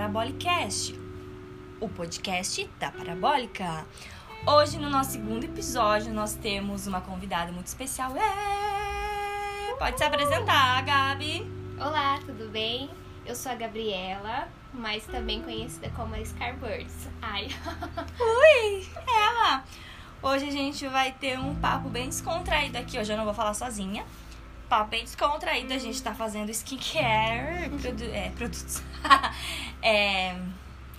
Parabolicast, o podcast da Parabólica. Hoje, no nosso segundo episódio, nós temos uma convidada muito especial. É... Pode se apresentar, Gabi. Olá, tudo bem? Eu sou a Gabriela, mas também conhecida como a Scarbirds. Ai. Ui, ela! Hoje a gente vai ter um papo bem descontraído aqui. Hoje eu não vou falar sozinha. Papo bem descontraído. A gente tá fazendo skincare, produ é, produtos. é,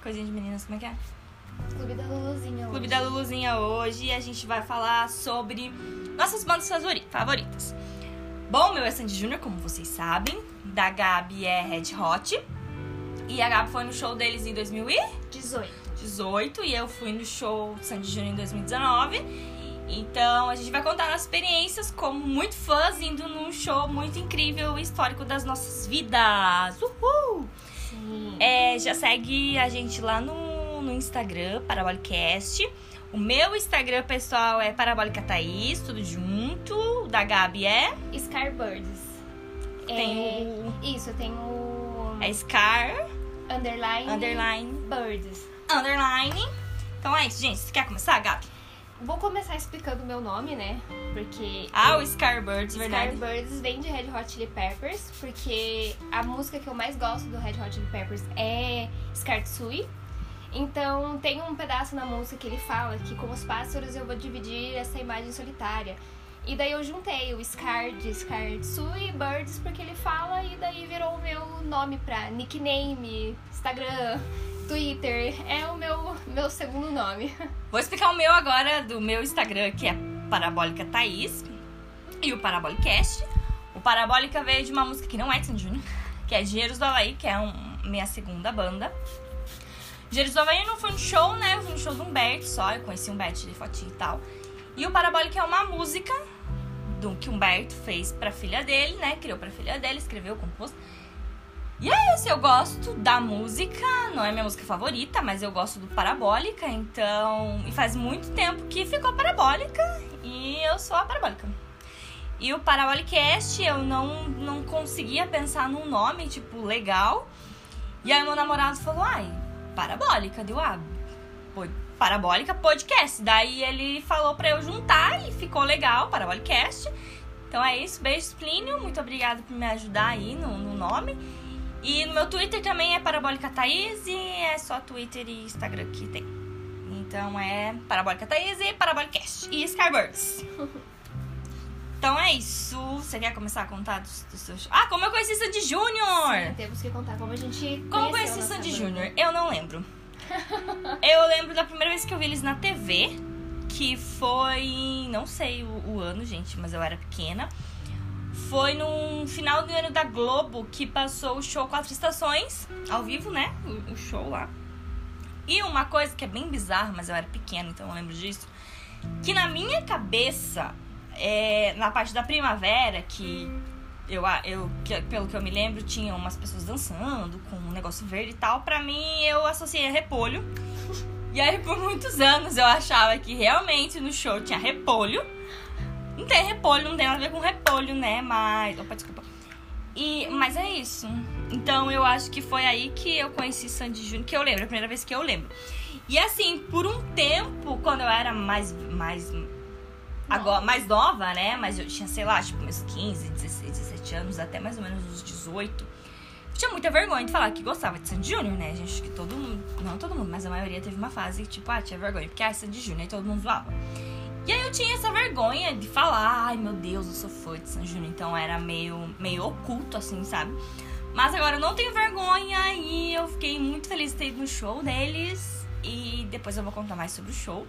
coisinha de meninas, como é que é? Clube da Luluzinha Clube hoje. da Luluzinha hoje e a gente vai falar sobre nossas bandas favori- favoritas. Bom, meu é Sandy Júnior, como vocês sabem. Da Gabi é Red Hot. E a Gabi foi no show deles em 2018 18. e eu fui no show Sandy Júnior em 2019. Então a gente vai contar nossas experiências como muito fãs indo num show muito incrível e histórico das nossas vidas. Uhul! Sim. É, já segue a gente lá no, no Instagram, Parabolicast. O meu Instagram pessoal é Parabólica Thaís, tudo junto. O da Gabi é. Scarbirds. Tem é... o. Isso, tem o É Scar, underline, underline, birds. underline. Então é isso, gente. Você quer começar, Gabi? Vou começar explicando o meu nome, né? Porque Ah, o Scarbirds, verdade. Scarbirds vem de Red Hot Chili Peppers, porque a música que eu mais gosto do Red Hot Chili Peppers é Scartsui. Então tem um pedaço na música que ele fala que com os pássaros eu vou dividir essa imagem solitária. E daí eu juntei o Scar de Scartsui e Birds porque ele fala e daí virou o meu nome pra nickname, Instagram, Twitter. É o meu, meu segundo nome. Vou explicar o meu agora do meu Instagram, que é Parabólica Thaís. E o Parabolicast. O Parabólica veio de uma música que não é de Sandy Júnior, que é Dinheiros do Havaí, que é um, minha segunda banda. Dinheiros do Havaí não fui no show, né? Fui no show do Humberto só, eu conheci o Humberto de fotinho e tal. E o Parabólica é uma música do que Humberto fez pra filha dele, né? Criou pra filha dele, escreveu, compôs. E é isso, eu gosto da música, não é minha música favorita, mas eu gosto do Parabólica, então. E faz muito tempo que ficou Parabólica e eu sou a Parabólica. E o Parabolicast eu não, não conseguia pensar num nome, tipo, legal. E aí meu namorado falou, ai, Parabólica, deu pô, Parabólica Podcast. Daí ele falou pra eu juntar e ficou legal, Parabolicast. Então é isso, beijo Plínio, muito obrigada por me ajudar aí no, no nome. E no meu Twitter também é Parabólica Thaís e é só Twitter e Instagram que tem. Então é Parabólica Thaís e Parabolicast e Skybirds. Então é isso. Você quer começar a contar dos, dos seus. Ah, como eu conheci Sandy Júnior! Temos que contar como a gente Como eu conheci Sandy. Júnior? Eu não lembro. eu lembro da primeira vez que eu vi eles na TV, que foi. Não sei o, o ano, gente, mas eu era pequena. Foi no final do ano da Globo que passou o show Quatro Estações, ao vivo, né? O, o show lá. E uma coisa que é bem bizarra, mas eu era pequena, então eu lembro disso. Que na minha cabeça, é, na parte da primavera, que eu, eu que- pelo que eu me lembro, tinha umas pessoas dançando com um negócio verde e tal. Pra mim, eu associei a repolho. E aí, por muitos anos, eu achava que realmente no show tinha repolho. Não tem repolho, não tem nada a ver com repolho, né? Mas. Opa, desculpa. E, mas é isso. Então eu acho que foi aí que eu conheci Sandy Júnior, que eu lembro, a primeira vez que eu lembro. E assim, por um tempo, quando eu era mais. mais agora, mais nova, né? Mas eu tinha, sei lá, tipo, meus 15, 16, 17 anos, até mais ou menos uns 18. Eu tinha muita vergonha de falar que gostava de Sandy Júnior, né? Gente, que todo mundo. Não todo mundo, mas a maioria teve uma fase que, tipo, ah, tinha vergonha, porque ah, Sandy Júnior, e todo mundo zoava. E aí eu tinha essa vergonha de falar, ai meu Deus, eu sou fã de Sandy Júnior, então era meio, meio oculto, assim, sabe? Mas agora eu não tenho vergonha e eu fiquei muito feliz de ter ido no show deles. E depois eu vou contar mais sobre o show.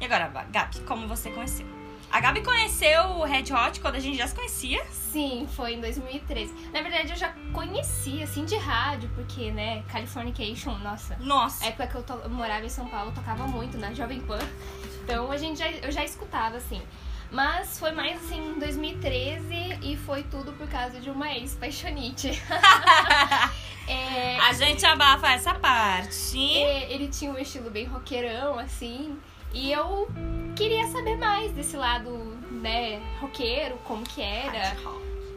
E agora, Gabi, como você conheceu? A Gabi conheceu o Red Hot quando a gente já se conhecia. Sim, foi em 2013. Na verdade, eu já conhecia, assim, de rádio, porque, né, Californication, nossa. Nossa. Época que eu, to- eu morava em São Paulo, tocava muito na Jovem Pan. Então, a gente já, eu já escutava, assim. Mas foi mais, assim, em 2013 e foi tudo por causa de uma ex-paixonite. É, A gente abafa essa parte. é, ele tinha um estilo bem roqueirão, assim. E eu queria saber mais desse lado, né, roqueiro, como que era.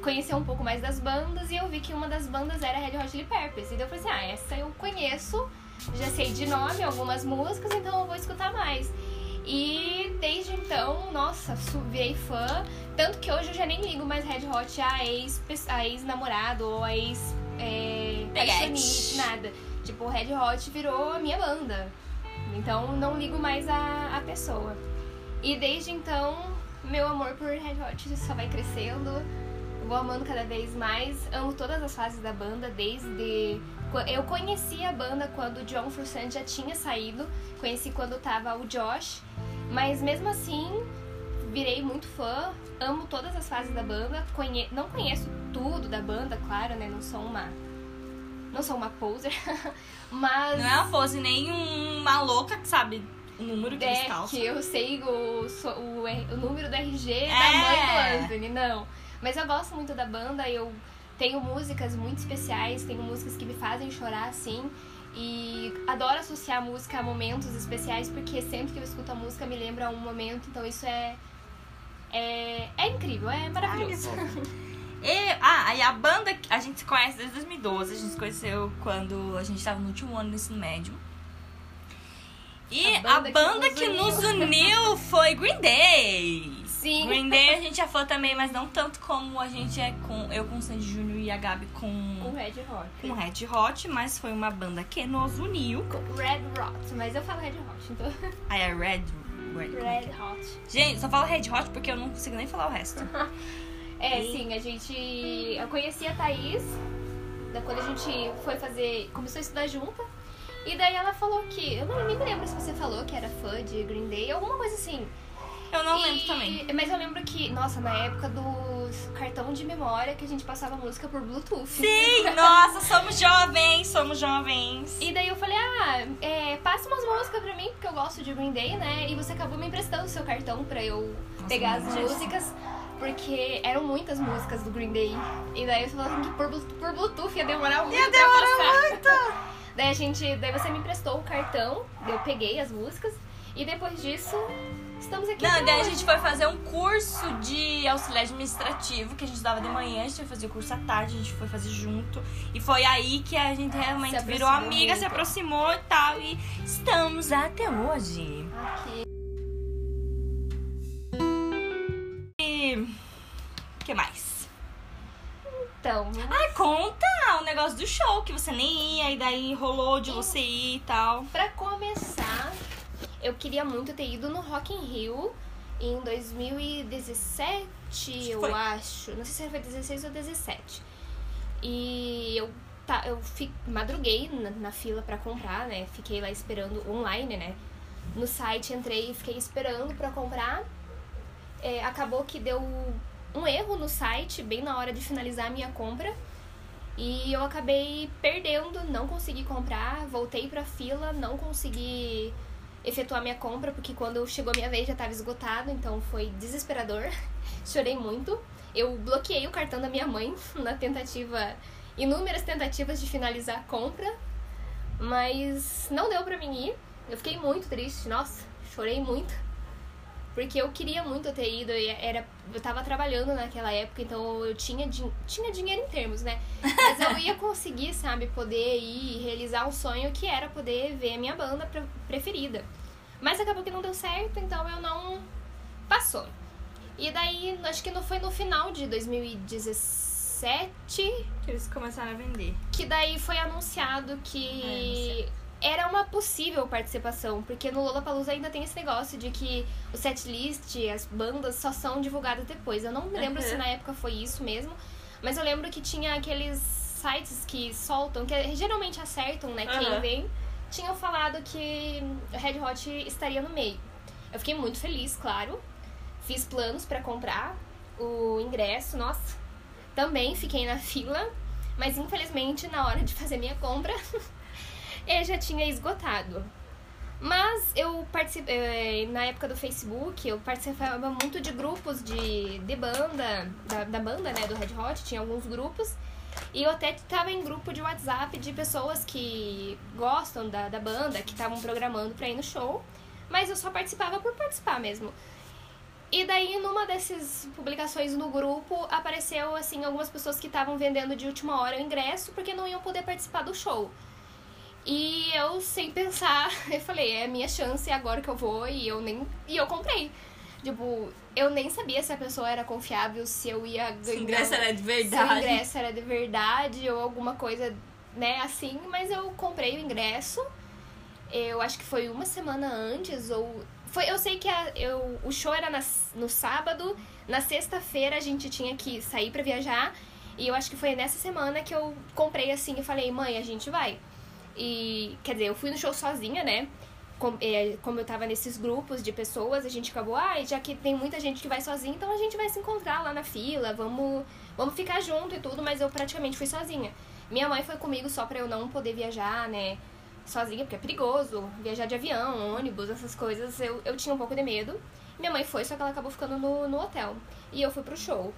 Conhecer um pouco mais das bandas e eu vi que uma das bandas era Red Hot Chili Peppers. E daí eu falei assim, ah, essa eu conheço, já sei de nome algumas músicas, então eu vou escutar mais. E desde então, nossa, virei fã. Tanto que hoje eu já nem ligo mais Red Hot a ex-namorado ex ou a ex é, nada. Tipo, o Red Hot virou a minha banda. Então não ligo mais a, a pessoa. E desde então, meu amor por Red Hot só vai crescendo. Vou amando cada vez mais. Amo todas as fases da banda, desde. Eu conheci a banda quando o John Frusciante já tinha saído. Conheci quando tava o Josh. Mas mesmo assim, virei muito fã. Amo todas as fases da banda. Conhe... Não conheço tudo da banda, claro, né? Não sou uma não sou uma poser, mas. Não é uma pose nem uma louca que sabe o número que é, eles calçam. que eu sei o, o, o número do RG é. da mãe do Anthony, não. Mas eu gosto muito da banda, eu tenho músicas muito especiais, tenho músicas que me fazem chorar assim. E adoro associar música a momentos especiais, porque sempre que eu escuto a música me lembra um momento, então isso é. É, é incrível, é maravilhoso. E, ah, aí a banda a gente se conhece desde 2012. A gente se conheceu quando a gente estava no último ano do ensino médio. E a banda, a banda que, nos, que uniu. nos uniu foi Green Day. Sim. Green Day a gente é fã também, mas não tanto como a gente é com. Eu com o Sandy Júnior e a Gabi com. Com Red Hot. Com Red Hot, mas foi uma banda que nos uniu. Com Red Hot, mas eu falo Red Hot, então. Ah, é Red. Red, Red Hot. Gente, só falo Red Hot porque eu não consigo nem falar o resto. É, e... sim, a gente. Eu conheci a Thaís, da quando a gente foi fazer. começou a estudar junto. E daí ela falou que. Eu não me lembro se você falou que era fã de Green Day, alguma coisa assim. Eu não e, lembro também. Mas eu lembro que, nossa, na época dos cartão de memória que a gente passava música por Bluetooth. Sim, nossa, somos jovens, somos jovens. E daí eu falei, ah, é, passa umas músicas pra mim, porque eu gosto de Green Day, né? E você acabou me emprestando o seu cartão pra eu nossa, pegar as músicas. Porque eram muitas músicas do Green Day. E daí eu falei que por, por Bluetooth ia demorar muito ia demorar muito! daí a gente. Daí você me emprestou o cartão, eu peguei as músicas. E depois disso, estamos aqui. Não, daí hoje. a gente foi fazer um curso de auxiliar administrativo que a gente dava de manhã, a gente foi fazer o curso à tarde, a gente foi fazer junto. E foi aí que a gente realmente virou amiga, muito. se aproximou e tal. E estamos até hoje. Aqui. O que mais? Então. Ah, conta o negócio do show, que você nem ia, e daí rolou de você ir e tal. Pra começar, eu queria muito ter ido no Rock in Rio em 2017, eu acho. Não sei se foi 16 ou 17. E eu, tá, eu fi, madruguei na, na fila para comprar, né? Fiquei lá esperando online, né? No site entrei e fiquei esperando para comprar. É, acabou que deu um erro no site bem na hora de finalizar a minha compra. E eu acabei perdendo, não consegui comprar, voltei pra fila, não consegui efetuar minha compra, porque quando chegou a minha vez já estava esgotado, então foi desesperador. Chorei muito. Eu bloqueei o cartão da minha mãe na tentativa, inúmeras tentativas de finalizar a compra, mas não deu pra mim ir. Eu fiquei muito triste, nossa, chorei muito. Porque eu queria muito ter ido, era, eu tava trabalhando naquela época, então eu tinha, tinha dinheiro em termos, né? Mas eu ia conseguir, sabe, poder ir e realizar um sonho que era poder ver a minha banda preferida. Mas acabou que não deu certo, então eu não. Passou. E daí, acho que não foi no final de 2017 que eles começaram a vender. Que daí foi anunciado que. É, era uma possível participação, porque no Lollapalooza ainda tem esse negócio de que o setlist, as bandas só são divulgadas depois. Eu não me lembro uhum. se na época foi isso mesmo, mas eu lembro que tinha aqueles sites que soltam, que geralmente acertam, né, quem uhum. vem, tinham falado que o Red Hot estaria no meio. Eu fiquei muito feliz, claro. Fiz planos para comprar o ingresso, nossa. Também fiquei na fila, mas infelizmente na hora de fazer minha compra ele já tinha esgotado. Mas eu participei, eh, na época do Facebook, eu participava muito de grupos de, de banda, da, da banda, né, do Red Hot, tinha alguns grupos. E eu até estava em grupo de WhatsApp de pessoas que gostam da, da banda, que estavam programando para ir no show. Mas eu só participava por participar mesmo. E daí, numa dessas publicações no grupo, apareceu, assim, algumas pessoas que estavam vendendo de última hora o ingresso porque não iam poder participar do show. E eu, sem pensar, eu falei, é a minha chance, é agora que eu vou, e eu nem. E eu comprei. Tipo, eu nem sabia se a pessoa era confiável, se eu ia ganhar. Se o ingresso era de Se o verdade. ingresso era de verdade ou alguma coisa, né, assim, mas eu comprei o ingresso. Eu acho que foi uma semana antes, ou. Foi, eu sei que a, eu, o show era na, no sábado, na sexta-feira a gente tinha que sair pra viajar. E eu acho que foi nessa semana que eu comprei assim e falei, mãe, a gente vai. E, quer dizer, eu fui no show sozinha, né? Com- é, Como eu tava nesses grupos de pessoas, a gente acabou, ah, já que tem muita gente que vai sozinha, então a gente vai se encontrar lá na fila, vamos, vamos ficar junto e tudo, mas eu praticamente fui sozinha. Minha mãe foi comigo só pra eu não poder viajar, né? Sozinha, porque é perigoso. Viajar de avião, ônibus, essas coisas, eu, eu tinha um pouco de medo. Minha mãe foi, só que ela acabou ficando no, no hotel. E eu fui pro show.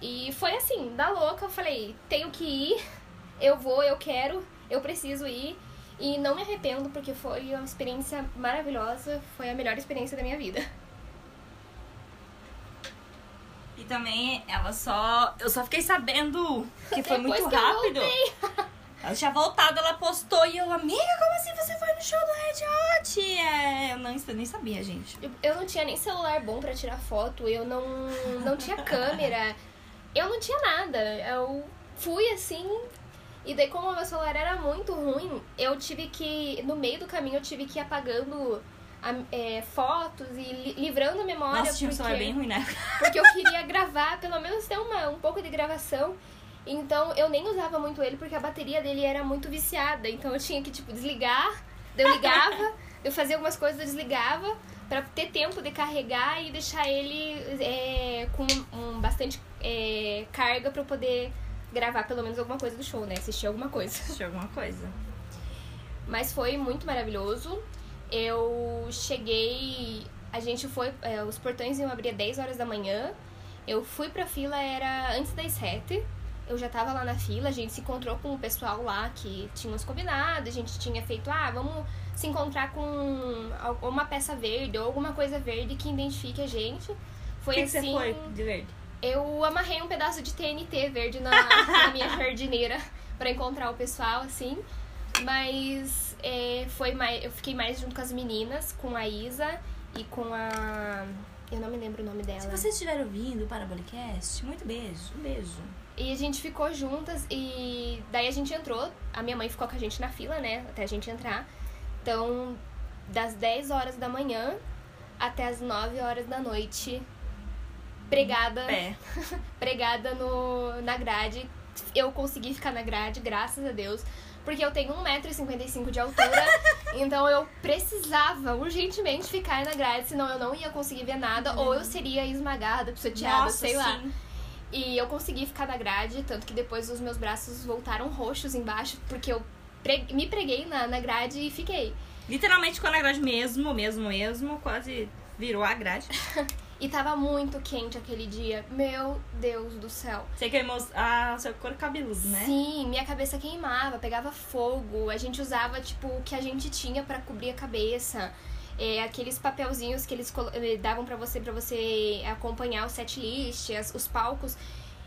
E foi assim, da louca, eu falei, tenho que ir, eu vou, eu quero, eu preciso ir. E não me arrependo, porque foi uma experiência maravilhosa, foi a melhor experiência da minha vida. E também ela só. Eu só fiquei sabendo que foi Depois muito que eu rápido. Ela tinha voltado, ela postou e eu, amiga, como assim você foi no show do Red Hot? É, eu não, eu nem sabia, gente. Eu- Eu não tinha nem celular bom pra tirar foto, eu não, não tinha câmera, eu não tinha nada. Eu fui assim, e daí como o meu celular era muito ruim, eu tive que, no meio do caminho, eu tive que ir apagando a- é, fotos e li- livrando a memória. Nossa, tinha um porque... celular bem ruim, né? Porque eu queria gravar, pelo menos ter uma, um pouco de gravação. Então eu nem usava muito ele porque a bateria dele era muito viciada. Então eu tinha que, tipo, desligar, eu ligava, eu fazia algumas coisas, eu desligava pra ter tempo de carregar e deixar ele é, com um, bastante é, carga pra eu poder gravar pelo menos alguma coisa do show, né? Assistir alguma coisa. Assistiu alguma coisa. Mas foi muito maravilhoso. Eu cheguei. A gente foi. é, os portões iam abrir às 10 horas da manhã. Eu fui pra fila, era antes das 7. Eu já tava lá na fila, a gente se encontrou com o pessoal lá que tínhamos combinado, a gente tinha feito, ah, vamos se encontrar com uma peça verde ou alguma coisa verde que identifique a gente. Foi que, que assim. você foi de verde? Eu amarrei um pedaço de TNT verde na, na minha jardineira pra encontrar o pessoal, assim. Mas é, foi mais, eu fiquei mais junto com as meninas, com a Isa e com a. Eu não me lembro o nome dela. Se vocês estiverem ouvindo o Parabolicast, muito beijo. Um beijo. E a gente ficou juntas e daí a gente entrou. A minha mãe ficou com a gente na fila, né? Até a gente entrar. Então, das 10 horas da manhã até as 9 horas da noite, pregada. Pé. pregada no, na grade. Eu consegui ficar na grade, graças a Deus. Porque eu tenho 1,55m de altura. então eu precisava urgentemente ficar na grade, senão eu não ia conseguir ver nada. Ou eu seria esmagada, pisoteada, sei lá. sim. E eu consegui ficar na grade, tanto que depois os meus braços voltaram roxos embaixo, porque eu pre- me preguei na, na grade e fiquei. Literalmente ficou na grade mesmo, mesmo, mesmo. Quase virou a grade. E tava muito quente aquele dia. Meu Deus do céu. Você queimou a seu couro cabeludo, né? Sim, minha cabeça queimava, pegava fogo. A gente usava, tipo, o que a gente tinha pra cobrir a cabeça. É, aqueles papelzinhos que eles eh, davam pra você para você acompanhar o set list, as- os palcos.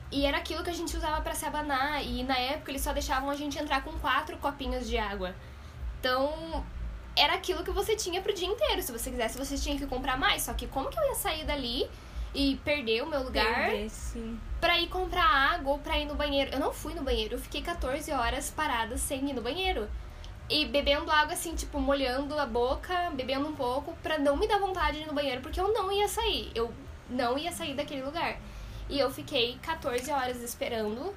E era aquilo que a gente usava pra se abanar. E na época eles só deixavam a gente entrar com quatro copinhos de água. Então, era aquilo que você tinha pro dia inteiro. Se você quisesse, você tinha que comprar mais. Só que como que eu ia sair dali e perder o meu lugar? Perder, sim. pra ir comprar água ou pra ir no banheiro. Eu não fui no banheiro, eu fiquei 14 horas parada sem ir no banheiro. E bebendo água assim, tipo, molhando a boca, bebendo um pouco, pra não me dar vontade de ir no banheiro, porque eu não ia sair. Eu não ia sair daquele lugar. E eu fiquei 14 horas esperando.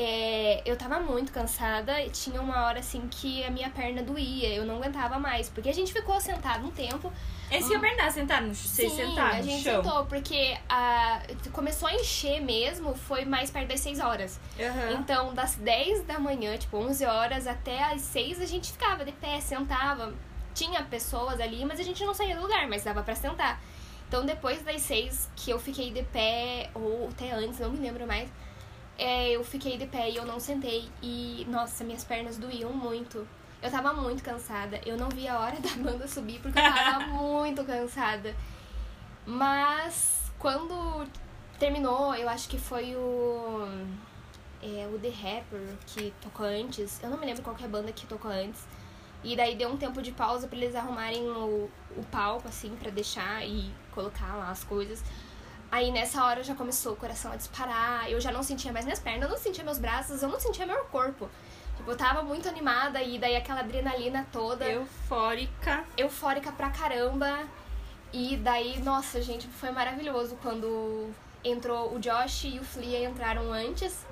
É, eu tava muito cansada e tinha uma hora assim que a minha perna doía, eu não aguentava mais, porque a gente ficou sentado um tempo Esse que eu perguntar, sentar no Vocês Sim, sentaram a gente chão? sentou, porque a, começou a encher mesmo, foi mais perto das 6 horas. Aham. Então, das 10 da manhã, tipo, 11 horas até as 6, a gente ficava de pé, sentava. Tinha pessoas ali, mas a gente não saía do lugar, mas dava pra sentar. Então, depois das 6 que eu fiquei de pé, ou até antes, não me lembro mais, é, eu fiquei de pé e eu não sentei. E, nossa, minhas pernas doíam muito. Eu tava muito cansada. Eu não vi a hora da banda subir porque eu tava muito cansada. Mas quando terminou, eu acho que foi o. É, o The Rapper que tocou antes. Eu não me lembro qual que é a banda que tocou antes. E daí deu um tempo de pausa para eles arrumarem o, o palco, assim, para deixar e colocar lá as coisas. Aí nessa hora já começou o coração a disparar, eu já não sentia mais minhas pernas, eu não sentia meus braços, eu não sentia meu corpo. Tipo, eu tava muito animada e daí aquela adrenalina toda. Eufórica. Eufórica pra caramba. E daí, nossa, gente, foi maravilhoso quando entrou o Josh e o Flea entraram antes.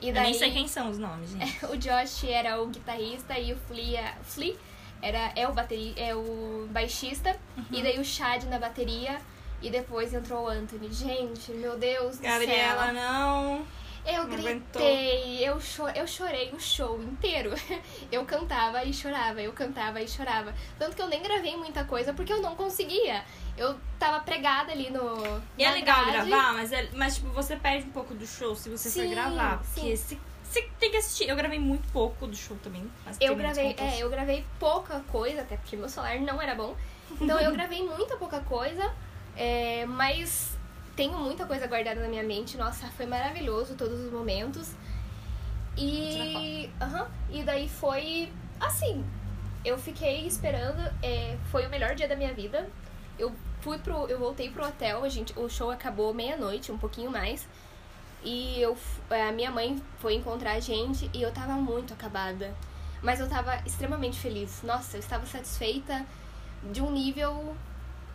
E daí, eu nem sei quem são os nomes, gente. o Josh era o guitarrista e o Flea, Flea era, é, o bateri, é o baixista. Uhum. E daí o Chad na bateria. E depois entrou o Anthony. Gente, meu Deus Gabriela, do céu. não. Eu não gritei, eu, cho eu chorei o show inteiro. Eu cantava e chorava, eu cantava e chorava. Tanto que eu nem gravei muita coisa porque eu não conseguia. Eu tava pregada ali no. E é legal grade. gravar, mas, é, mas tipo, você perde um pouco do show se você sim, for gravar. Porque se, você tem que assistir. Eu gravei muito pouco do show também. eu gravei, é, eu gravei pouca coisa, até porque meu celular não era bom. Então eu gravei muita pouca coisa. É, mas tenho muita coisa guardada na minha mente. Nossa, foi maravilhoso todos os momentos. E. Uhum, e daí foi assim. Eu fiquei esperando. É, foi o melhor dia da minha vida. Eu fui pro. Eu voltei pro hotel, a gente, o show acabou meia-noite, um pouquinho mais. E eu, a minha mãe foi encontrar a gente e eu tava muito acabada. Mas eu tava extremamente feliz. Nossa, eu estava satisfeita de um nível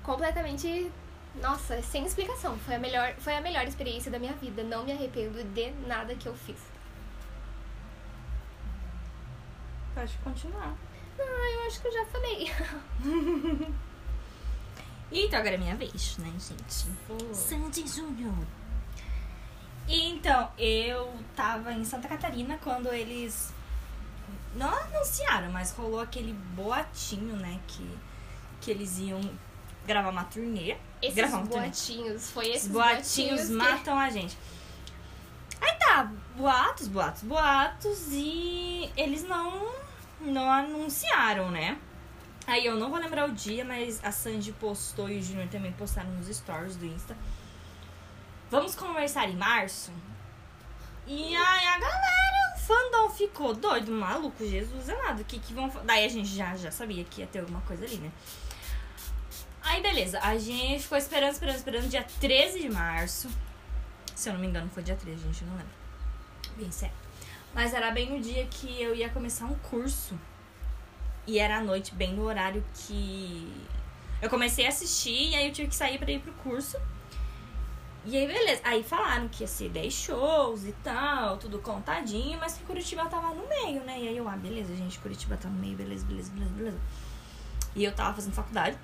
completamente nossa, sem explicação. Foi a melhor, foi a melhor experiência da minha vida. Não me arrependo de nada que eu fiz. Pode continuar. Ah, eu acho que eu já falei. então agora é minha vez, né, gente? Oh. Sandy Júnior. Então, eu tava em Santa Catarina quando eles não anunciaram, mas rolou aquele boatinho, né, que, que eles iam gravar uma turnê. Esses gravar uma boatinhos, foi esses boatinhos, boatinhos matam que... a gente. Aí tá, boatos, boatos, boatos e eles não não anunciaram, né? Aí eu não vou lembrar o dia, mas a Sandy postou e o Junior também postaram nos stories do Insta. Vamos conversar em março? E aí a galera, o fandom ficou doido, maluco, Jesus amado. Que, que vão. Daí a gente já, já sabia que ia ter alguma coisa ali, né? Aí, beleza. A gente ficou esperando, esperando, esperando. Dia 13 de março. Se eu não me engano, foi dia 13, gente. Não lembro. Bem sério. Mas era bem no dia que eu ia começar um curso. E era à noite, bem no horário que eu comecei a assistir. E aí eu tive que sair pra ir pro curso. E aí, beleza. Aí falaram que ia ser 10 shows e tal, tudo contadinho, mas que Curitiba tava no meio, né? E aí eu, ah, beleza, gente, Curitiba tá no meio, beleza, beleza, beleza, beleza. E eu tava fazendo faculdade.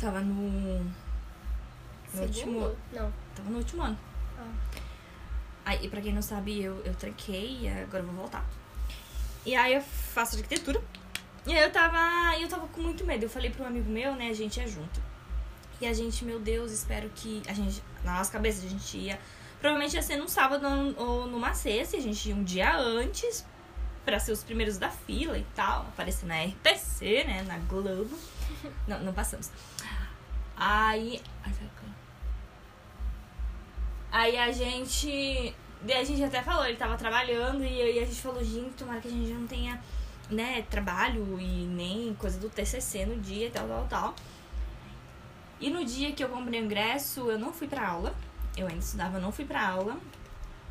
Tava no. No último. Não. Tava no último ano. Ah. Aí, pra quem não sabe, eu, eu tranquei e agora eu vou voltar. E aí eu faço arquitetura. E aí eu tava. Eu tava com muito medo. Eu falei pro um amigo meu, né? A gente é junto. E a gente, meu Deus, espero que. A gente. Na nossa cabeça, a gente ia. Provavelmente ia ser num sábado ou numa sexta. A gente ia um dia antes para ser os primeiros da fila e tal. Aparecer na RTC, né? Na Globo. Não, não passamos. Aí. Aí a gente. A gente até falou, ele tava trabalhando e aí a gente falou, gente, tomara que a gente não tenha, né, trabalho e nem coisa do TCC no dia e tal, tal, tal. E no dia que eu comprei o ingresso, eu não fui pra aula. Eu ainda estudava, não fui pra aula.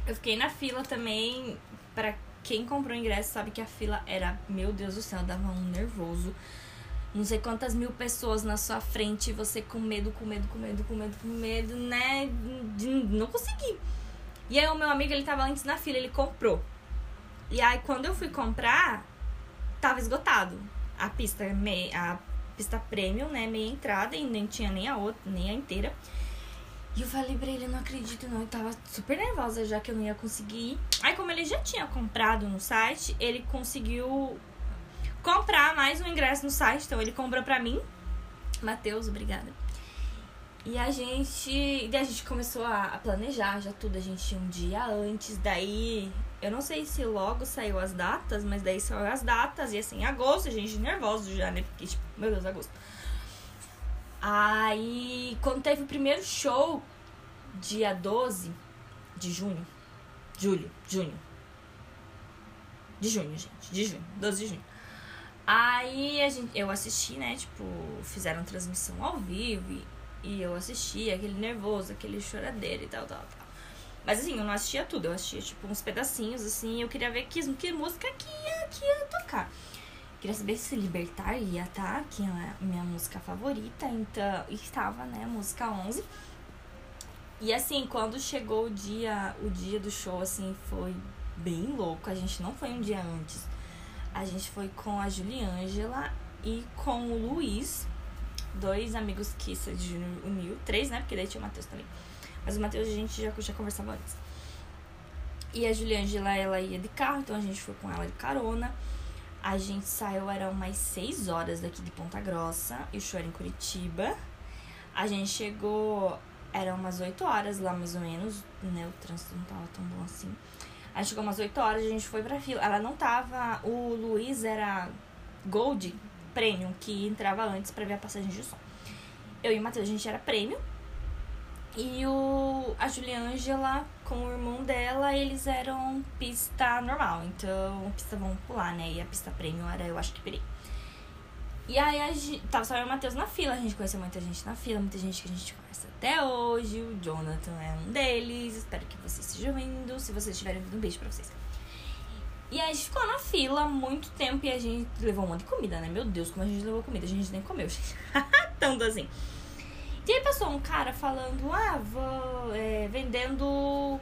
Eu fiquei na fila também. Para quem comprou o ingresso, sabe que a fila era, meu Deus do céu, dava um nervoso não sei quantas mil pessoas na sua frente, você com medo, com medo, com medo, com medo, com medo, né? Não conseguir. E aí o meu amigo, ele tava antes na fila, ele comprou. E aí quando eu fui comprar, tava esgotado. A pista meia, a pista premium, né, meia entrada e nem tinha nem a outra, nem a inteira. E eu falei pra ele, não acredito não, eu tava super nervosa já que eu não ia conseguir. Aí como ele já tinha comprado no site, ele conseguiu comprar mais um ingresso no site. Então ele comprou pra mim. Matheus, obrigada. E a gente. E a gente começou a, planejar já tudo. A gente um dia antes. Daí. Eu não sei se logo saiu as datas, mas daí saiu as datas. E assim, agosto, a gente nervoso já, né? Porque, tipo, meu Deus, agosto. Aí, quando teve o primeiro show, dia 12 de junho. Julho, junho. De junho, gente. De junho. 12 de junho. Aí a gente, eu assisti, né? Tipo, fizeram transmissão ao vivo e, e eu assisti, aquele nervoso, aquele choradeiro e tal, tal, tal. Mas assim, eu não assistia tudo, eu assistia tipo uns pedacinhos, assim, eu queria ver que, que música que ia, que ia tocar. Queria saber se Libertar ia tá, que é a minha música favorita, então estava, né, música 11. E assim, quando chegou o dia, o dia do show, assim, foi bem louco. A gente não foi um dia antes. A gente foi com a Juliângela e com o Luiz, dois amigos que se uniu, três, né? Porque daí tinha o Matheus também. Mas o Matheus a gente já, já conversava antes. E a Juliângela, ela ia de carro, então a gente foi com ela de carona. A gente saiu, eram umas 6 horas daqui de Ponta Grossa, e o show era em Curitiba. A gente chegou era umas 8 horas lá, mais ou menos, né? O trânsito não tava tão bom assim. Aí chegou umas 8 horas, a gente foi pra fila. Ela não tava. O Luiz era Gold Premium, que entrava antes pra ver a passagem de som. Eu e o Matheus, a gente era Premium. E o, a Juliângela com o irmão dela, eles eram pista normal. Então, pista vão pular, né? E a pista Premium era, eu acho que pirei. E aí a gente, tava só eu e o Matheus na fila, a gente conheceu muita gente na fila, muita gente que a gente conhece até hoje. O Jonathan é um deles. Espero que vocês estejam vendo. Se vocês estiverem vendo, um beijo pra vocês. E aí a gente ficou na fila muito tempo e a gente levou um monte de comida, né? Meu Deus, como a gente levou comida, a gente nem comeu, gente. Tanto assim. E aí passou um cara falando, ah, vou é, vendendo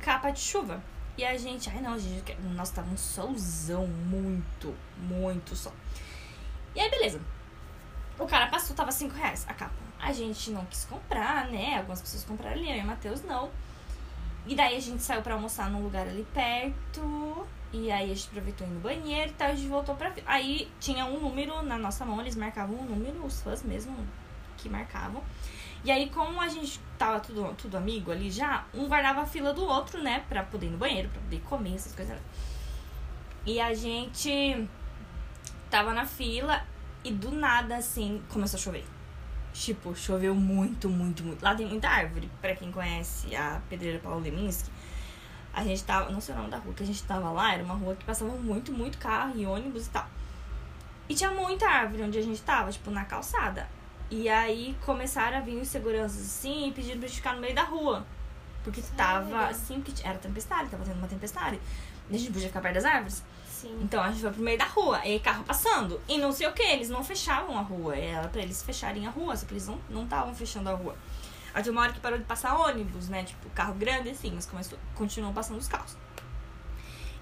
capa de chuva. E a gente, ai não, a gente, nossa, tava um solzão, muito, muito sol. E aí, beleza. O cara passou, tava 5 reais a capa. A gente não quis comprar, né? Algumas pessoas compraram ali, eu e o Matheus não. E daí a gente saiu pra almoçar num lugar ali perto. E aí a gente aproveitou ir no banheiro e tal, a gente voltou pra. Aí tinha um número na nossa mão, eles marcavam um número, os fãs mesmo que marcavam. E aí, como a gente tava tudo, tudo amigo ali já, um guardava a fila do outro, né? Pra poder ir no banheiro, pra poder comer, essas coisas. E a gente tava na fila e do nada, assim, começou a chover. Tipo, choveu muito, muito, muito. Lá tem muita árvore. Pra quem conhece a Pedreira Paulo Leminski, a gente tava. Não sei o nome da rua que a gente tava lá, era uma rua que passava muito, muito carro e ônibus e tal. E tinha muita árvore onde a gente tava, tipo, na calçada. E aí começaram a vir os seguranças assim e pedindo pra gente ficar no meio da rua. Porque Sério? tava assim, porque era tempestade, tava tendo uma tempestade. E a gente podia ficar perto das árvores. Sim. Então a gente foi pro meio da rua, e carro passando. E não sei o que, eles não fechavam a rua. Era pra eles fecharem a rua, só que eles não estavam fechando a rua. Aí uma hora que parou de passar ônibus, né? Tipo, carro grande assim, mas começou, continuam passando os carros.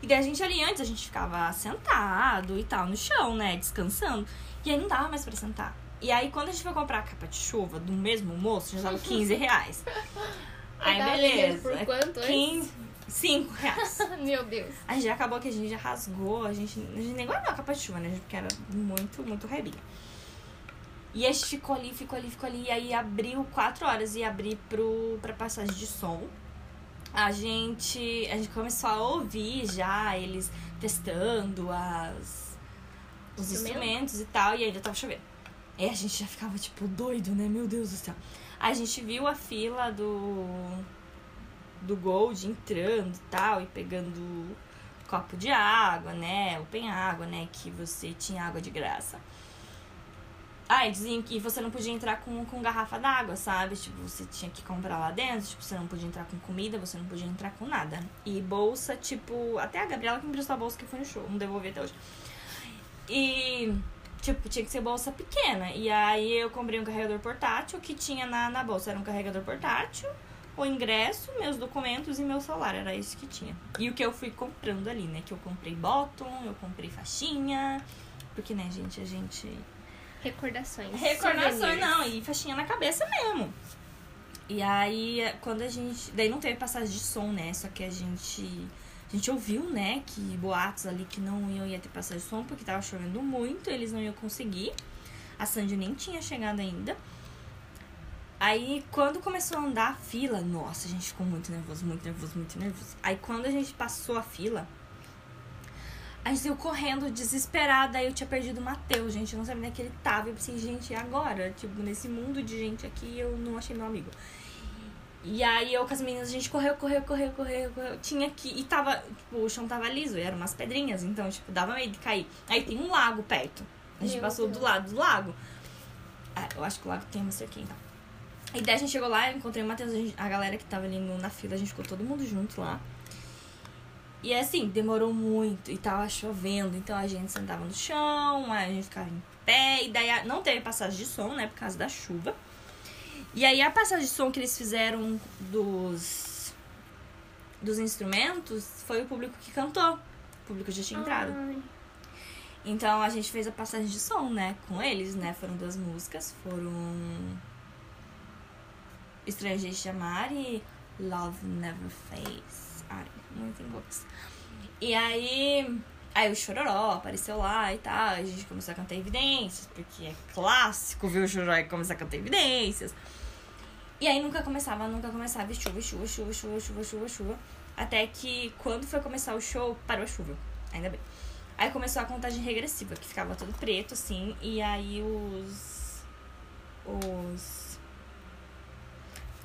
E daí a gente ali antes, a gente ficava sentado e tal, no chão, né? Descansando. E aí não dava mais pra sentar. E aí quando a gente foi comprar a capa de chuva do mesmo moço, já tava 15 reais. aí beleza. Por quanto? 15, 5 reais. Meu Deus. Aí já acabou que a gente já rasgou, a gente, a gente nem guardou a capa de chuva, né? Porque era muito, muito rebinha. E a gente ficou ali, ficou ali, ficou ali. E aí abriu 4 horas e abri pro, pra passagem de som. A gente, a gente começou a ouvir já eles testando as, os instrumentos e tal. E ainda tava chovendo. Aí a gente já ficava, tipo, doido, né? Meu Deus do céu. Aí a gente viu a fila do do Gold entrando e tal, e pegando copo de água, né? Open água, né? Que você tinha água de graça. Ah, e diziam que você não podia entrar com, com garrafa d'água, sabe? Tipo, você tinha que comprar lá dentro, tipo, você não podia entrar com comida, você não podia entrar com nada. E bolsa, tipo, até a Gabriela que me a bolsa que foi no show, não devolvi até hoje. E, tipo, tinha que ser bolsa pequena. E aí eu comprei um carregador portátil que tinha na, na bolsa. Era um carregador portátil, o ingresso, meus documentos e meu celular. Era isso que tinha. E o que eu fui comprando ali, né? Que eu comprei bottom, eu comprei faixinha. Porque, né, gente, a gente. Recordações. Recordações, não. E faixinha na cabeça mesmo. E aí, quando a gente. Daí não teve passagem de som, né? Só que a gente. A gente ouviu, né, que boatos ali que não iam ia ter passagem de som porque tava chovendo muito, eles não iam conseguir. A Sandy nem tinha chegado ainda. Aí, quando começou a andar a fila, nossa, a gente ficou muito nervoso, muito nervoso, muito nervoso. Aí, quando a gente passou a fila, A gente saiu correndo, desesperada. Aí eu tinha perdido o Matheus, gente. Eu não sabia onde é que ele tava. Eu pensei, gente, e agora? Tipo, nesse mundo de gente aqui, eu não achei meu amigo. E aí eu com as meninas, a gente correu, correu, correu, correu, correu. Tinha que. E tava. Tipo, o chão tava liso, e eram umas pedrinhas, então, tipo, dava medo de cair. Aí tem um lago perto. A gente Meu passou Deus. do lado do lago. Ah, eu acho que o lago tem uma cerquinha, tá? E daí a gente chegou lá, eu encontrei o Matheus, a, gente- a galera que tava ali no- na fila, a gente ficou todo mundo junto lá. E assim, demorou muito e tava chovendo, então a gente sentava no chão, a gente ficava em pé, e daí não teve passagem de som, né, por causa da chuva. E aí a passagem de som que eles fizeram dos dos instrumentos foi o público que cantou. O público já tinha entrado. Ai, Então a gente fez a passagem de som, né, com eles, né? Foram duas músicas, foram Estrangeiro Chamar e Love Never Fades. Ai, muito books. E aí, aí o Chororó apareceu lá e tal, a gente começou a cantar evidências, porque é clássico ver o Chororó e começar a cantar evidências. E aí nunca começava, nunca começava chuva, chuva, chuva, chuva, chuva, chuva, chuva. Até que quando foi começar o show, parou a chuva. Ainda bem. Aí começou a contagem regressiva, que ficava tudo preto, assim, e aí os. Os.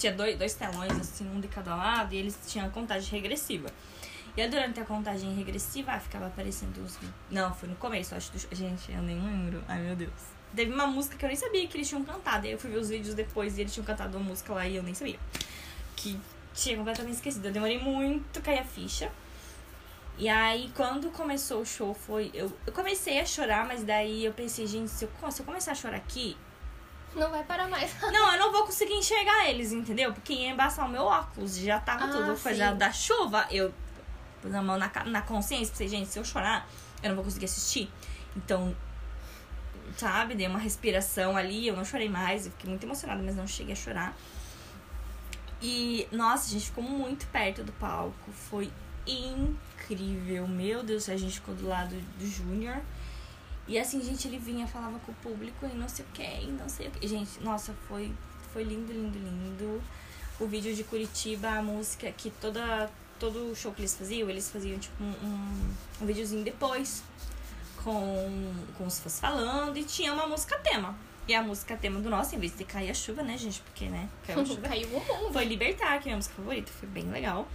Tinha dois, dois telões, assim, um de cada lado, e eles tinham a contagem regressiva. E aí, durante a contagem regressiva, ficava aparecendo os. Não, foi no começo, acho. Do... Gente, eu nem lembro. Ai, meu Deus. Teve uma música que eu nem sabia que eles tinham cantado. E aí eu fui ver os vídeos depois e eles tinham cantado uma música lá e eu nem sabia. Que tinha completamente esquecido. Eu demorei muito cair a ficha. E aí, quando começou o show, foi. Eu, eu comecei a chorar, mas daí eu pensei, gente, se eu, se eu começar a chorar aqui, Não vai parar mais. não, eu não vou conseguir enxergar eles, entendeu? Porque ia embaçar o meu óculos, já tava Ah, tudo coisa da chuva. Eu pus a mão na, na consciência, pensei, gente, se eu chorar, eu não vou conseguir assistir. Então, sabe, dei uma respiração ali, eu não chorei mais, eu fiquei muito emocionada, mas não cheguei a chorar. E, nossa, a gente ficou muito perto do palco, foi incrível. Meu Deus, a gente ficou do lado do Júnior. E assim, gente, ele vinha, falava com o público e não sei o que, e não sei o que. Gente, nossa, foi, foi lindo, lindo, lindo. O vídeo de Curitiba, a música que toda, todo o show que eles faziam, eles faziam tipo um, um, um videozinho depois com, com os fãs falando e tinha uma música tema. E a música tema do nosso, em vez de cair a chuva, né, gente? Porque, né, caiu a chuva. Caiu o mundo. Foi Libertar, que é a minha música favorita, foi bem legal.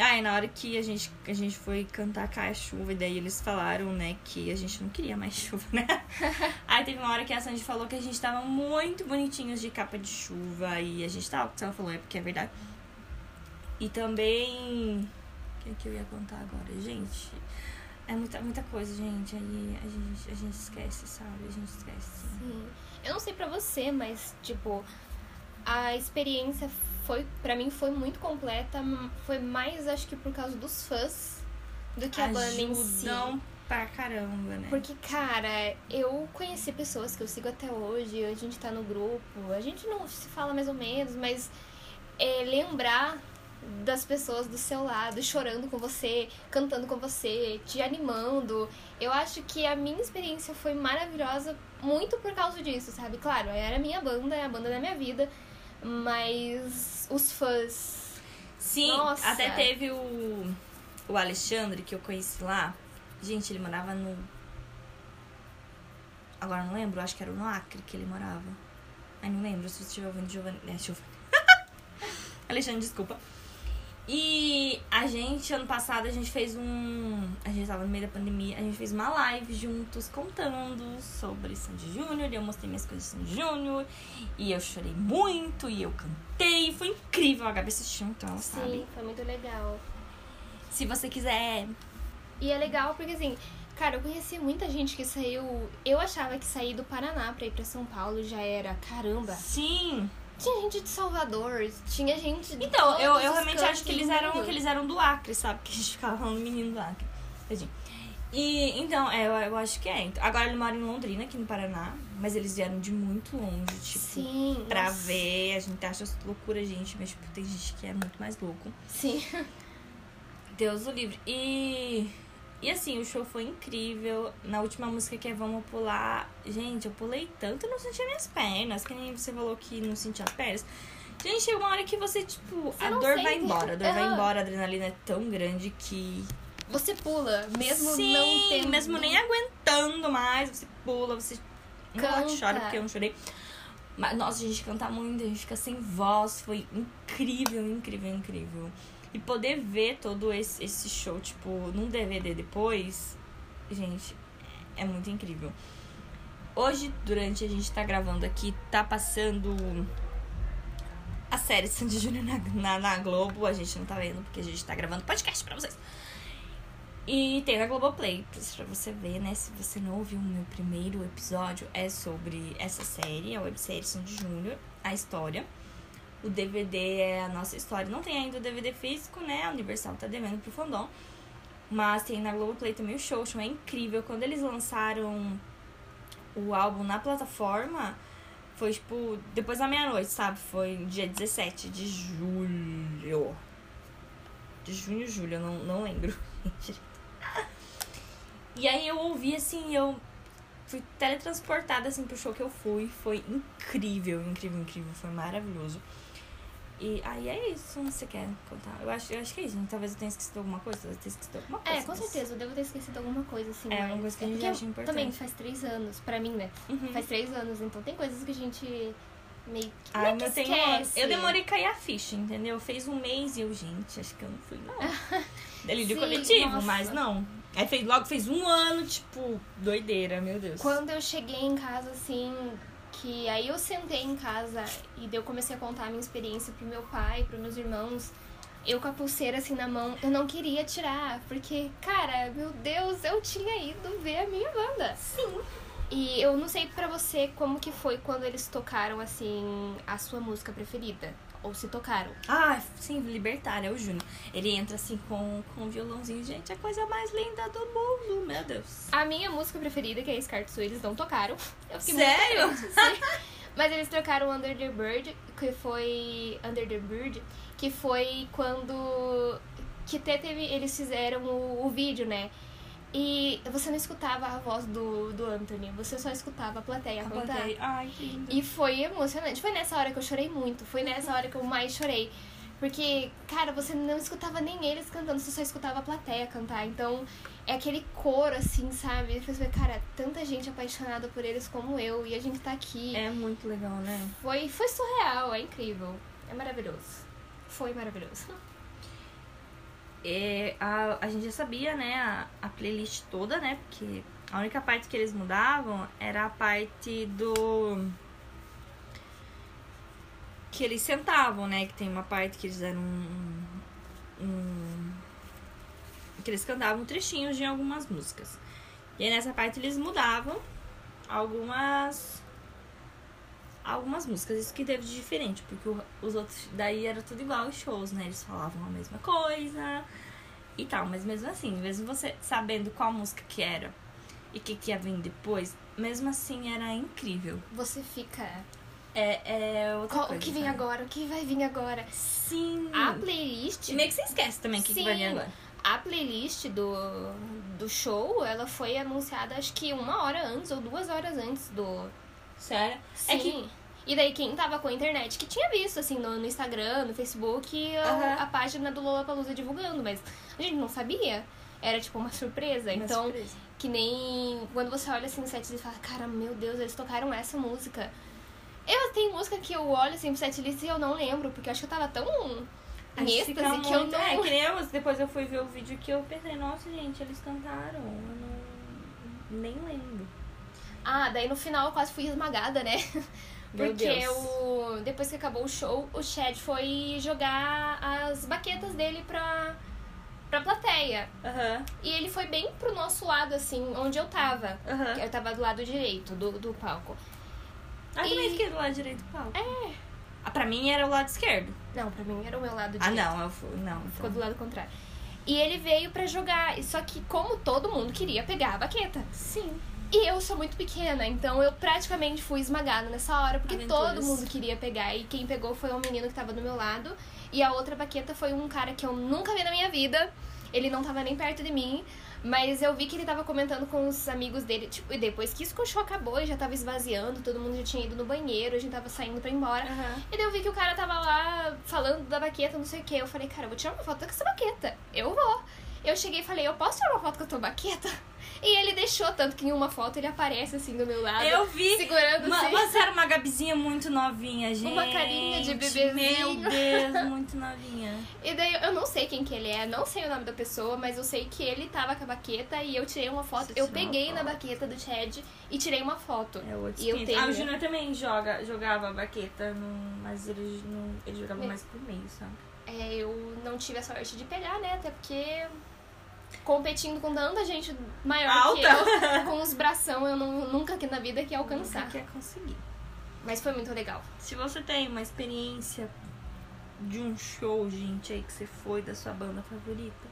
Aí na hora que a gente, a gente foi cantar Cai a Chuva, e daí eles falaram, né, que a gente não queria mais chuva, né? Aí teve uma hora que a Sandy falou que a gente tava muito bonitinhos de capa de chuva, e a gente tava, porque ela falou, é porque é verdade. E também. O que, é que eu ia contar agora? Gente, é muita, muita coisa, gente. Aí a gente, a gente esquece, sabe? A gente esquece. Sim. Eu não sei pra você, mas, tipo, a experiência foi, pra mim, foi muito completa. Foi mais, acho que, por causa dos fãs do que a banda em si. Ajudam pra caramba, né? Porque, cara, eu conheci pessoas que eu sigo até hoje, a gente tá no grupo, a gente não se fala mais ou menos, mas é, lembrar das pessoas do seu lado, chorando com você, cantando com você, te animando. Eu acho que a minha experiência foi maravilhosa muito por causa disso, sabe? Claro, era a minha banda, é a banda da minha vida, mas os fãs. Sim, Nossa. até teve o, o Alexandre que eu conheci lá. Gente, ele morava no. Agora não lembro, acho que era no Acre que ele morava. Ai, não lembro se você estiver ouvindo Giovanni. É, Giovanni. Alexandre, desculpa. E a gente, ano passado, a gente fez um. A gente tava no meio da pandemia, a gente fez uma live juntos contando sobre Sandy Júnior. E eu mostrei minhas coisas de Sandy Júnior. E eu chorei muito, e eu cantei. Foi incrível. A Gabi assistiu, então ela sabe. Sim, foi muito legal. Se você quiser. E é legal porque assim, cara, eu conheci muita gente que saiu. Eu achava que sair do Paraná pra ir pra São Paulo já era caramba. Sim. Tinha gente de Salvador, tinha gente de Então, eu, eu realmente cantos acho que eles eram, mundo. que eles eram do Acre, sabe? Que a gente ficava falando menino do Acre. Tadinho. E então, é, eu, eu acho que é. Então, Agora ele mora em Londrina, aqui no Paraná. Mas eles vieram de muito longe, tipo, Sim. pra nossa. ver. A gente acha loucura, gente. Mas, tipo, tem gente que é muito mais louco. Sim. Deus o livre. E. E assim, o show foi incrível. Na última música que é Vamos Pular, gente, eu pulei tanto, eu não senti minhas pernas. Que nem você falou que não sentia as pernas. Gente, chega uma hora que você, tipo, Você a dor vai sente. embora. A dor vai Aham. embora, a adrenalina é tão grande que. Você pula, mesmo Sim, não tendo. mesmo nem aguentando mais, você pula, você Canta. Não chora porque eu não chorei. Mas, nossa, a gente canta muito, a gente fica sem voz. Foi incrível, incrível, incrível. E poder ver todo esse, esse show, tipo, num DVD depois, gente, é muito incrível. Hoje, durante a gente tá gravando aqui, tá passando a série Sandy Júnior na, na, na Globo. A gente não tá vendo porque a gente tá gravando podcast pra vocês. E tem na Globoplay, pra você ver, né? Se você não ouviu o meu primeiro episódio, é sobre essa série, a websérie Sandy Júnior, a história. O DVD é a nossa história. Não tem ainda o DVD físico, né? A Universal tá devendo pro fandom. Mas tem na Globoplay também o show. O show é incrível. Quando eles lançaram o álbum na plataforma, foi tipo depois da meia-noite, sabe? Foi dia 17 de julho. De junho, julho, eu não, não lembro. e aí eu ouvi assim, eu fui teletransportada assim pro show que eu fui. Foi incrível, incrível, incrível. Foi maravilhoso. E aí é isso, você quer contar? Eu acho, eu acho que é isso, gente. Talvez eu tenha esquecido alguma coisa, eu tenha esquecido alguma coisa. É, com mas- certeza, eu devo ter esquecido alguma coisa, assim. É, uma coisa que a gente acha importante. Também faz três anos, pra mim, né? Uhum. Faz três anos, então tem coisas que a gente meio que. Ai, meio que eu tenho. Eu demorei a cair a ficha, entendeu? Fez um mês e eu, gente, acho que eu não fui, não. Delírio Sim, coletivo, nossa. mas não. Aí fez, logo fez um ano, tipo, doideira, meu Deus. Quando eu cheguei em casa, assim, que aí eu sentei em casa e daí eu comecei a contar a minha experiência pro meu pai, pros meus irmãos. Eu com a pulseira assim na mão, eu não queria tirar, porque, cara, meu Deus, eu tinha ido ver a minha banda. Sim. E eu não sei pra você como que foi quando eles tocaram, assim, a sua música preferida. Ou se tocaram. Ah, sim, Libertário, é o Júnior. Ele entra assim com, com um violãozinho, gente, é a coisa mais linda do mundo, meu Deus. A minha música preferida, que é Scarlet eles não tocaram. Eu fiquei Sério? Mas eles trocaram Under the Bird, que foi. Under the Bird, que foi quando. Que até teve. Eles fizeram o, o vídeo, né? E você não escutava a voz do, do Anthony, você só escutava a plateia cantar. Ai, que lindo. E foi emocionante. Foi nessa hora que eu chorei muito. Foi nessa hora que eu mais chorei. Porque, cara, você não escutava nem eles cantando, você só escutava a plateia cantar. Então, é aquele coro, assim, sabe? Você vê, cara, tanta gente apaixonada por eles como eu. E a gente tá aqui. É muito legal, né? Foi, foi surreal, é incrível. É maravilhoso. Foi maravilhoso. É, a, a gente já sabia, né, a, a playlist toda, né? Porque a única parte que eles mudavam era a parte do. Que eles sentavam, né? Que tem uma parte que eles eram um. um que eles cantavam trechinhos de algumas músicas. E aí nessa parte eles mudavam algumas. Algumas músicas, isso que teve de diferente, porque o- os outros daí era tudo igual os shows, né? Eles falavam a mesma coisa e tal, mas mesmo assim, mesmo você sabendo qual música que era e o que, que ia vir depois, mesmo assim era incrível. Você fica. É, é outra Qual, o coisa, que vem sabe? agora? O que vai vir agora? Sim. A playlist. Meio que você esquece também o que, que vai vir agora. A playlist do, do show, ela foi anunciada acho que uma hora antes ou duas horas antes do. Sério? Sim. É que E daí quem tava com a internet que tinha visto, assim, no, no Instagram, no Facebook, a, Aham. a página do Lollapalooza divulgando, mas a gente não sabia. Era tipo uma surpresa. Uma então, surpresa. que nem quando você olha assim no set e fala, cara, meu Deus, eles tocaram essa música. Eu tenho música que eu olho assim pro setlist e eu não lembro, porque eu acho que eu tava tão A em fica êxtase que eu muito- não. É, que nem eu, depois eu fui ver o vídeo que eu pensei, nossa, gente, eles cantaram. Eu não... nem lembro. Ah, daí no final eu quase fui esmagada, né? Meu Porque o, depois que acabou o show, o Chad foi jogar as baquetas dele pra, pra plateia. Aham, E ele foi bem pro nosso lado, assim, onde eu tava. aham. Eu tava do lado direito do, do palco. Ah, também E- fiquei do lado direito do palco. É. Ah, pra mim era o lado esquerdo. Não, pra mim era o meu lado Ah, direito. não, eu fui. Não, Ficou então. do lado contrário. E ele veio pra jogar, só que como todo mundo queria pegar a baqueta. Sim. E eu sou muito pequena, então eu praticamente fui esmagada nessa hora, porque Aventuras. todo mundo queria pegar. E quem pegou foi um menino que tava do meu lado. E a outra baqueta foi um cara que eu nunca vi na minha vida. Ele não tava nem perto de mim. Mas eu vi que ele tava comentando com os amigos dele. Tipo, e depois que isso o show acabou e já tava esvaziando, todo mundo já tinha ido no banheiro, a gente tava saindo pra ir embora. Aham. E daí eu vi que o cara tava lá falando da baqueta, não sei o que. Eu falei, cara, eu vou tirar uma foto com essa baqueta. Eu vou. Eu cheguei e falei, eu posso tirar uma foto com a tua baqueta? E ele deixou, tanto que em uma foto ele aparece assim do meu lado. Eu vi. Segurando Uma, assim. mas era uma Gabizinha muito novinha, gente. Uma carinha de bebezinho. Meu Deus, muito novinha. E daí eu não sei quem que ele é, não sei o nome da pessoa, mas eu sei que ele tava com a baqueta e eu tirei uma foto. Você Eu peguei na foto. baqueta do Chad e tirei uma foto. É outro E eu tenho, Ah, o? Júnior também joga, jogava baqueta, no, mas ele, não, ele jogava É. mais por meio, sabe? É, eu não tive a sorte de pegar, né? Até porque competindo com tanta gente maior que Alta. eu, com os bração, eu não, nunca que na vida que alcançar. Nunca quer conseguir. Mas foi muito legal. Se você tem uma experiência de um show, gente, aí que você foi da sua banda favorita,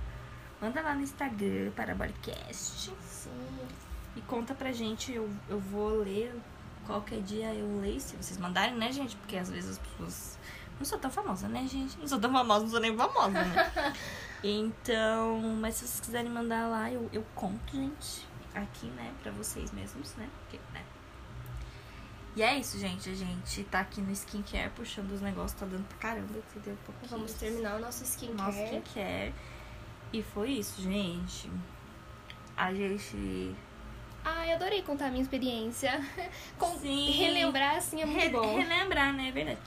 manda lá no Instagram, Parabolicast, Sim. e conta pra gente. Eu, eu vou ler. Qualquer dia eu leio, se vocês mandarem, né, gente? Porque às vezes as pessoas. Não sou tão famosa, né, gente? Não sou tão famosa, não sou nem famosa, né? então, mas se vocês quiserem mandar lá, eu, eu conto, gente. Aqui, né, pra vocês mesmos, né? Porque, né? E é isso, gente. A gente tá aqui no skincare puxando os negócios, tá dando pra caramba, entendeu? Um. Vamos terminar o nosso skincare. Nosso skincare. E foi isso, gente. A gente. Ai, adorei contar a minha experiência. Com... Sim. Relembrar, assim, é muito Re- bom. relembrar, né? É verdade.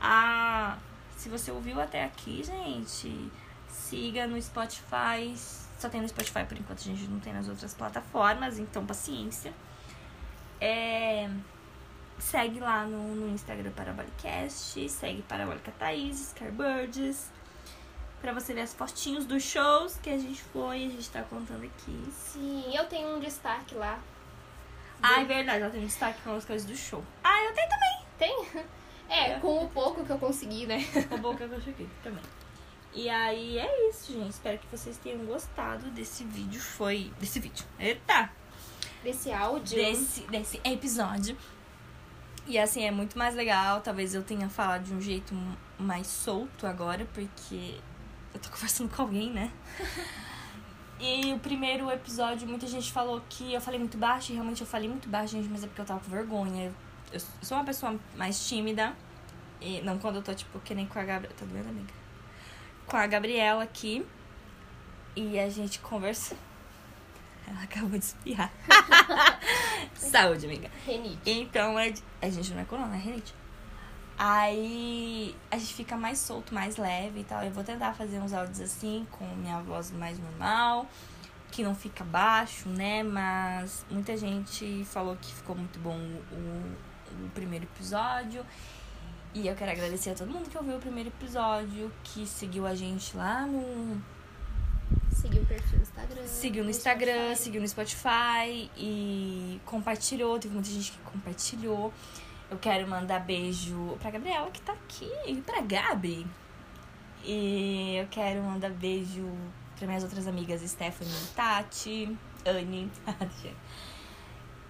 Ah, se você ouviu até aqui, gente, siga no Spotify. Só tem no Spotify por enquanto, a gente não tem nas outras plataformas, então paciência. É, segue lá no, no Instagram Parabolicast, segue Parabólica Thaís, Scarbirds. Pra você ver as fotinhos dos shows que a gente foi, a gente tá contando aqui. Sim, eu tenho um destaque lá. Ah, é verdade, ela tem um destaque com as coisas do show. Ah, eu tenho também. Tem? É, É. com o pouco que eu consegui, né? a boca que eu cheguei também. E aí é isso, gente. Espero que vocês tenham gostado desse vídeo. Foi. Desse vídeo. Eita! Desse áudio. Desse, desse episódio. E assim, é muito mais legal. Talvez eu tenha falado de um jeito mais solto agora, porque eu tô conversando com alguém, né? E o primeiro episódio, muita gente falou que eu falei muito baixo, e realmente eu falei muito baixo, gente, mas é porque eu tava com vergonha. Eu, sou uma pessoa mais tímida. E não quando eu tô, tipo, que nem com a Gabriela. Tá doendo, amiga? Com a Gabriela aqui. E a gente conversou. Ela acabou de espirrar. Saúde, amiga. Renite. Então, é, a gente não é corona, é renite. Aí a gente fica mais solto, mais leve e tal. Eu vou tentar fazer uns áudios assim, com minha voz mais normal, que não fica baixo, né? Mas muita gente falou que ficou muito bom o, o primeiro episódio. E eu quero agradecer a todo mundo que ouviu o primeiro episódio, que seguiu a gente lá no, Seguiu o perfil no Instagram. Seguiu no Instagram, Spotify. seguiu no Spotify e compartilhou. Teve muita gente que compartilhou. Eu quero mandar beijo pra Gabriela, que tá aqui, e pra Gabi. E eu quero mandar beijo pra minhas outras amigas, Stephanie, Tati, Anne.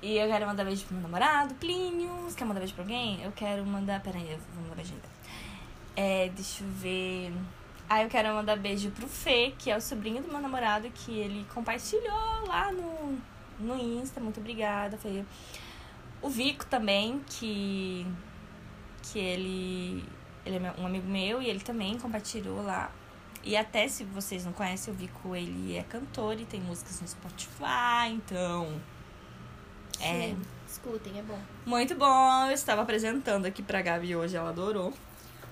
e eu quero mandar beijo pro meu namorado, Plínio. Você quer mandar beijo pra alguém? Eu quero mandar. Peraí, eu vou mandar beijo ainda. É, deixa eu ver. Ah, eu quero mandar beijo pro Fê, que é o sobrinho do meu namorado, que ele compartilhou lá no, no Insta. Muito obrigada, Fê. O Vico também, que, que ele, ele é um amigo meu e ele também compartilhou lá. E até se vocês não conhecem o Vico, ele é cantor e tem músicas no Spotify, então. É Sim, escutem, é bom. muito bom. Eu estava apresentando aqui pra Gabi hoje, ela adorou.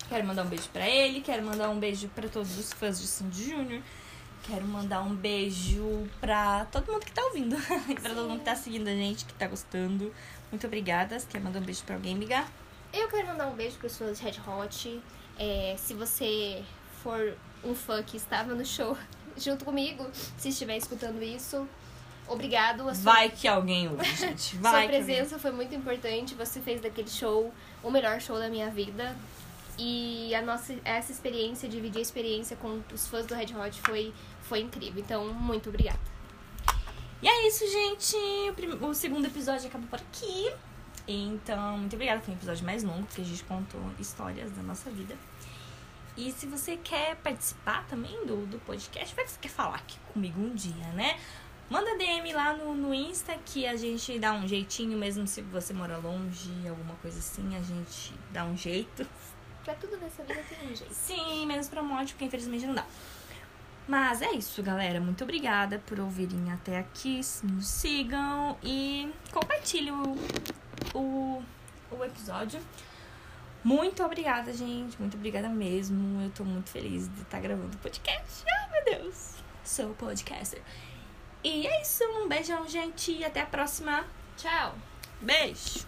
Quero mandar um beijo pra ele, quero mandar um beijo pra todos os fãs de Cindy Júnior. Quero mandar um beijo pra todo mundo que tá ouvindo. e pra todo mundo que tá seguindo a gente, que tá gostando. Muito obrigada. Você quer mandar um beijo pra alguém, amiga? Eu quero mandar um beijo pros fãs de Red Hot. É, se você for um fã que estava no show junto comigo, se estiver escutando isso, obrigado. A sua, Vai que alguém ouve, gente. Vai sua presença foi muito importante. Você fez daquele show o melhor show da minha vida. E a nossa, essa experiência, dividir a experiência com os fãs do Red Hot foi, foi incrível. Então, muito obrigada. E é isso, gente. O, prim- o segundo episódio acabou por aqui. Então, muito obrigada. Foi um episódio mais longo, porque a gente contou histórias da nossa vida. E se você quer participar também do, do podcast, vai que você quer falar aqui comigo um dia, né? Manda DM lá no, no Insta que a gente dá um jeitinho, mesmo se você mora longe, alguma coisa assim, a gente dá um jeito. Pra tudo nessa vida tem um jeito. Sim, menos pra morte, porque infelizmente não dá. Mas é isso, galera. Muito obrigada por ouvirem até aqui. Nos sigam e compartilhem o, o, o episódio. Muito obrigada, gente. Muito obrigada mesmo. Eu tô muito feliz de estar gravando o podcast. Ai, meu Deus. Sou podcaster. E é isso. Um beijão, gente. E até a próxima. Tchau! Beijo!